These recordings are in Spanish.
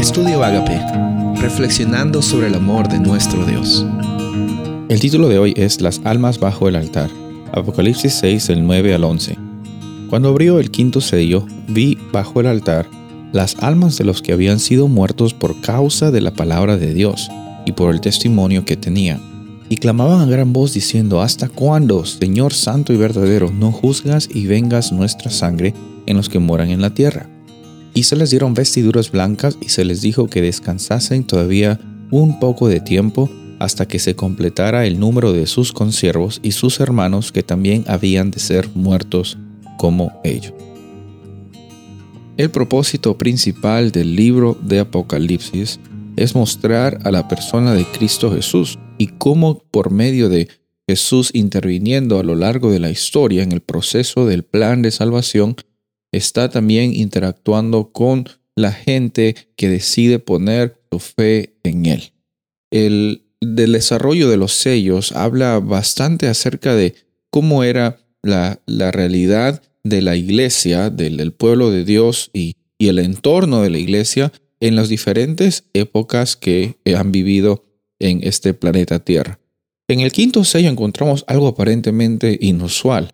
Estudio Agape, reflexionando sobre el amor de nuestro Dios. El título de hoy es Las almas bajo el altar. Apocalipsis 6, del 9 al 11. Cuando abrió el quinto sello, vi bajo el altar las almas de los que habían sido muertos por causa de la palabra de Dios y por el testimonio que tenían. Y clamaban a gran voz diciendo, ¿Hasta cuándo, Señor Santo y verdadero, no juzgas y vengas nuestra sangre en los que moran en la tierra? Y se les dieron vestiduras blancas y se les dijo que descansasen todavía un poco de tiempo hasta que se completara el número de sus consiervos y sus hermanos que también habían de ser muertos como ellos. El propósito principal del libro de Apocalipsis es mostrar a la persona de Cristo Jesús y cómo por medio de Jesús interviniendo a lo largo de la historia en el proceso del plan de salvación, está también interactuando con la gente que decide poner su fe en Él. El del desarrollo de los sellos habla bastante acerca de cómo era la, realidad de la iglesia, del, pueblo de Dios y, y el entorno de la iglesia en las diferentes épocas que han vivido en este planeta Tierra. En el quinto sello encontramos algo aparentemente inusual.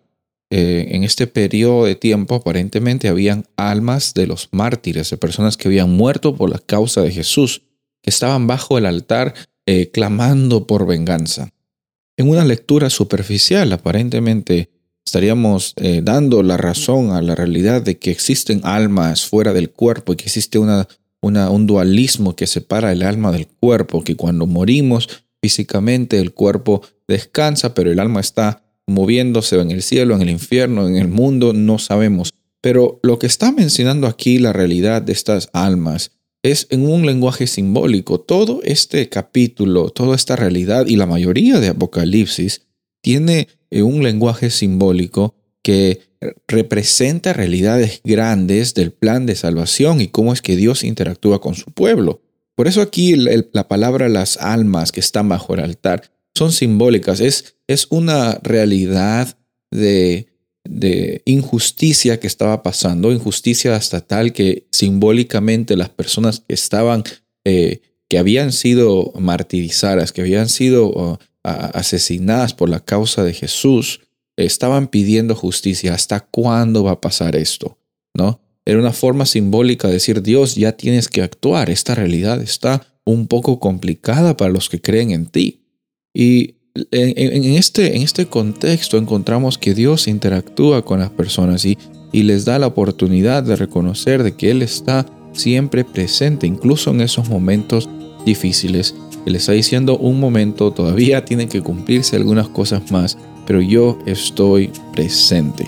Eh, en este periodo de tiempo aparentemente habían almas de los mártires, de personas que habían muerto por la causa de Jesús, que estaban bajo el altar eh, clamando por venganza. En una lectura superficial, aparentemente estaríamos eh, dando la razón a la realidad de que existen almas fuera del cuerpo y que existe un dualismo que separa el alma del cuerpo, que cuando morimos físicamente el cuerpo descansa, pero el alma está moviéndose en el cielo, en el infierno, en el mundo, no sabemos. Pero lo que está mencionando aquí la realidad de estas almas es en un lenguaje simbólico. Todo este capítulo, toda esta realidad y la mayoría de Apocalipsis tiene eh, un lenguaje simbólico que representa realidades grandes del plan de salvación y cómo es que Dios interactúa con su pueblo. Por eso aquí la palabra las almas que están bajo el altar son simbólicas, es, es una realidad de, injusticia que estaba pasando, injusticia hasta tal que simbólicamente las personas que estaban, eh, que habían sido martirizadas, que habían sido asesinadas por la causa de Jesús, estaban pidiendo justicia. ¿Hasta cuándo va a pasar esto? ¿No? Era una forma simbólica de decir, Dios, ya tienes que actuar. Esta realidad está un poco complicada para los que creen en ti. Y en, este, en este contexto encontramos que Dios interactúa con las personas y, y les da la oportunidad de reconocer de que Él está siempre presente, incluso en esos momentos difíciles. Él está diciendo un momento, todavía tienen que cumplirse algunas cosas más, pero yo estoy presente.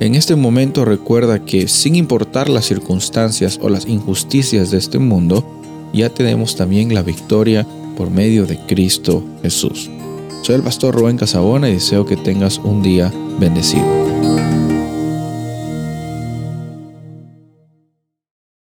En este momento recuerda que sin importar las circunstancias o las injusticias de este mundo, ya tenemos también la victoria por medio de Cristo Jesús. Soy el pastor Rubén Casabona y deseo que tengas un día bendecido.